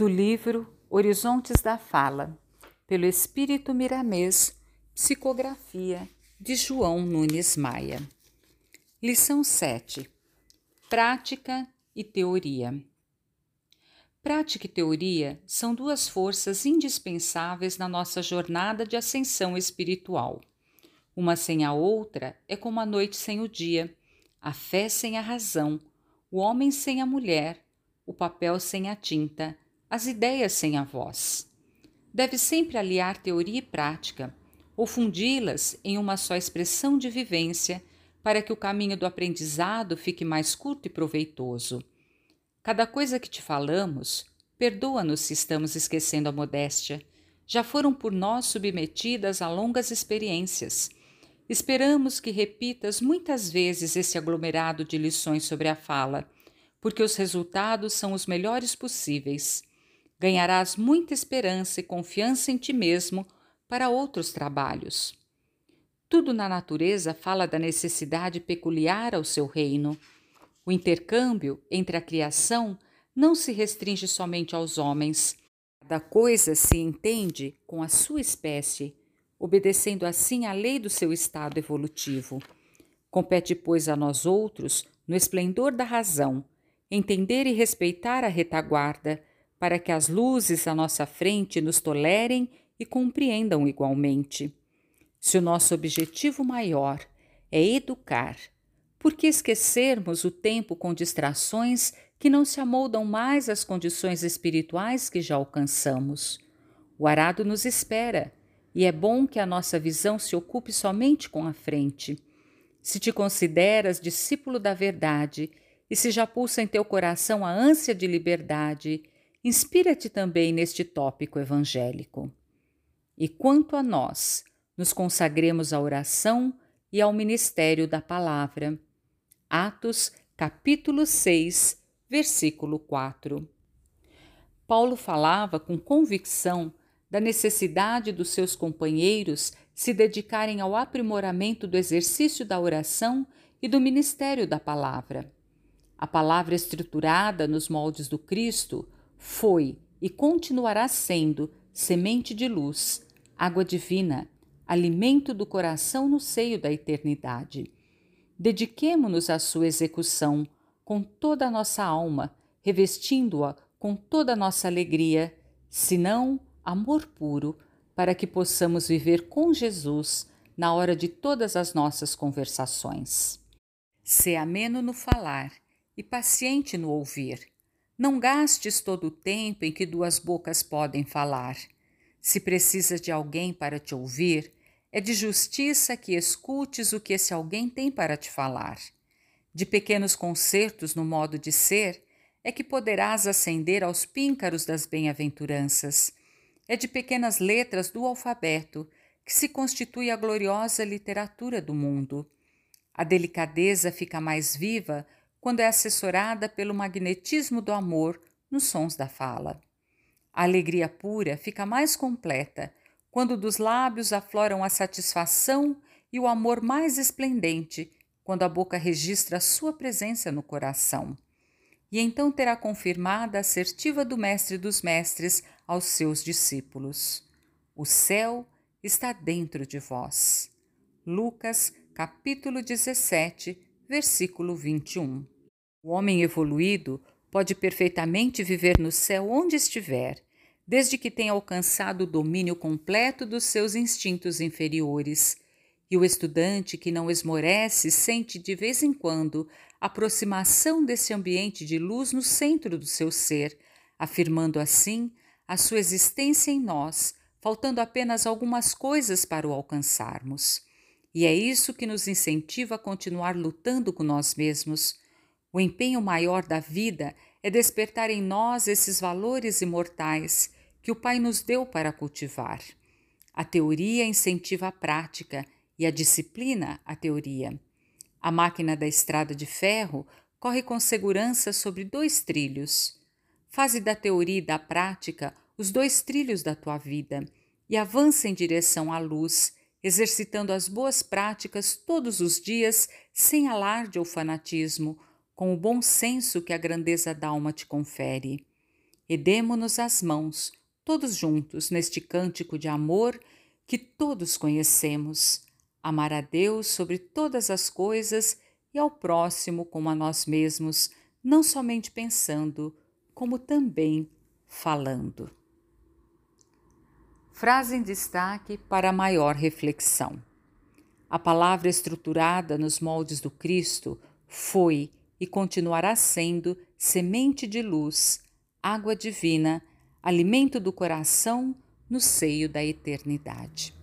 do livro Horizontes da Fala, pelo Espírito Miramês, psicografia de João Nunes Maia. Lição 7: Prática e Teoria. Prática e teoria são duas forças indispensáveis na nossa jornada de ascensão espiritual. Uma sem a outra é como a noite sem o dia, a fé sem a razão, o homem sem a mulher, o papel sem a tinta, as ideias sem a voz. Deve sempre aliar teoria e prática, ou fundi-las em uma só expressão de vivência, para que o caminho do aprendizado fique mais curto e proveitoso. Cada coisa que te falamos, perdoa-nos se estamos esquecendo a modéstia, já foram por nós submetidas a longas experiências. Esperamos que repitas muitas vezes esse aglomerado de lições sobre a fala, porque os resultados são os melhores possíveis ganharás muita esperança e confiança em ti mesmo para outros trabalhos. Tudo na natureza fala da necessidade peculiar ao seu reino. O intercâmbio entre a criação não se restringe somente aos homens. Cada coisa se entende com a sua espécie, obedecendo assim à lei do seu estado evolutivo. Compete, pois, a nós outros, no esplendor da razão, entender e respeitar a retaguarda, para que as luzes à nossa frente nos tolerem e compreendam igualmente. Se o nosso objetivo maior é educar, por que esquecermos o tempo com distrações que não se amoldam mais às condições espirituais que já alcançamos? O arado nos espera e é bom que a nossa visão se ocupe somente com a frente. Se te consideras discípulo da verdade e se já pulsa em teu coração a ânsia de liberdade, Inspira-te também neste tópico evangélico. E quanto a nós, nos consagremos à oração e ao ministério da palavra. Atos, capítulo 6, versículo 4. Paulo falava com convicção da necessidade dos seus companheiros se dedicarem ao aprimoramento do exercício da oração e do ministério da palavra. A palavra estruturada nos moldes do Cristo foi e continuará sendo semente de luz, água divina, alimento do coração no seio da eternidade. Dediquemo-nos à sua execução com toda a nossa alma, revestindo-a com toda a nossa alegria, senão amor puro, para que possamos viver com Jesus na hora de todas as nossas conversações. Se ameno no falar e paciente no ouvir não gastes todo o tempo em que duas bocas podem falar. Se precisas de alguém para te ouvir, é de justiça que escutes o que esse alguém tem para te falar. De pequenos concertos no modo de ser, é que poderás ascender aos píncaros das bem-aventuranças. É de pequenas letras do alfabeto que se constitui a gloriosa literatura do mundo. A delicadeza fica mais viva quando é assessorada pelo magnetismo do amor nos sons da fala. A alegria pura fica mais completa quando dos lábios afloram a satisfação e o amor mais esplendente quando a boca registra a sua presença no coração. E então terá confirmada a assertiva do Mestre dos Mestres aos seus discípulos: O céu está dentro de vós. Lucas, capítulo 17, versículo 21. O homem evoluído pode perfeitamente viver no céu onde estiver, desde que tenha alcançado o domínio completo dos seus instintos inferiores. E o estudante que não esmorece sente de vez em quando a aproximação desse ambiente de luz no centro do seu ser, afirmando assim a sua existência em nós, faltando apenas algumas coisas para o alcançarmos. E é isso que nos incentiva a continuar lutando com nós mesmos. O empenho maior da vida é despertar em nós esses valores imortais que o Pai nos deu para cultivar. A teoria incentiva a prática e a disciplina a teoria. A máquina da estrada de ferro corre com segurança sobre dois trilhos. Faze da teoria e da prática os dois trilhos da tua vida e avança em direção à luz exercitando as boas práticas todos os dias, sem alarde ou fanatismo, com o bom senso que a grandeza da alma te confere. Redemo-nos as mãos, todos juntos, neste cântico de amor que todos conhecemos. Amar a Deus sobre todas as coisas e ao próximo como a nós mesmos, não somente pensando, como também falando. Frase em destaque para maior reflexão. A palavra estruturada nos moldes do Cristo foi e continuará sendo semente de luz, água divina, alimento do coração no seio da eternidade.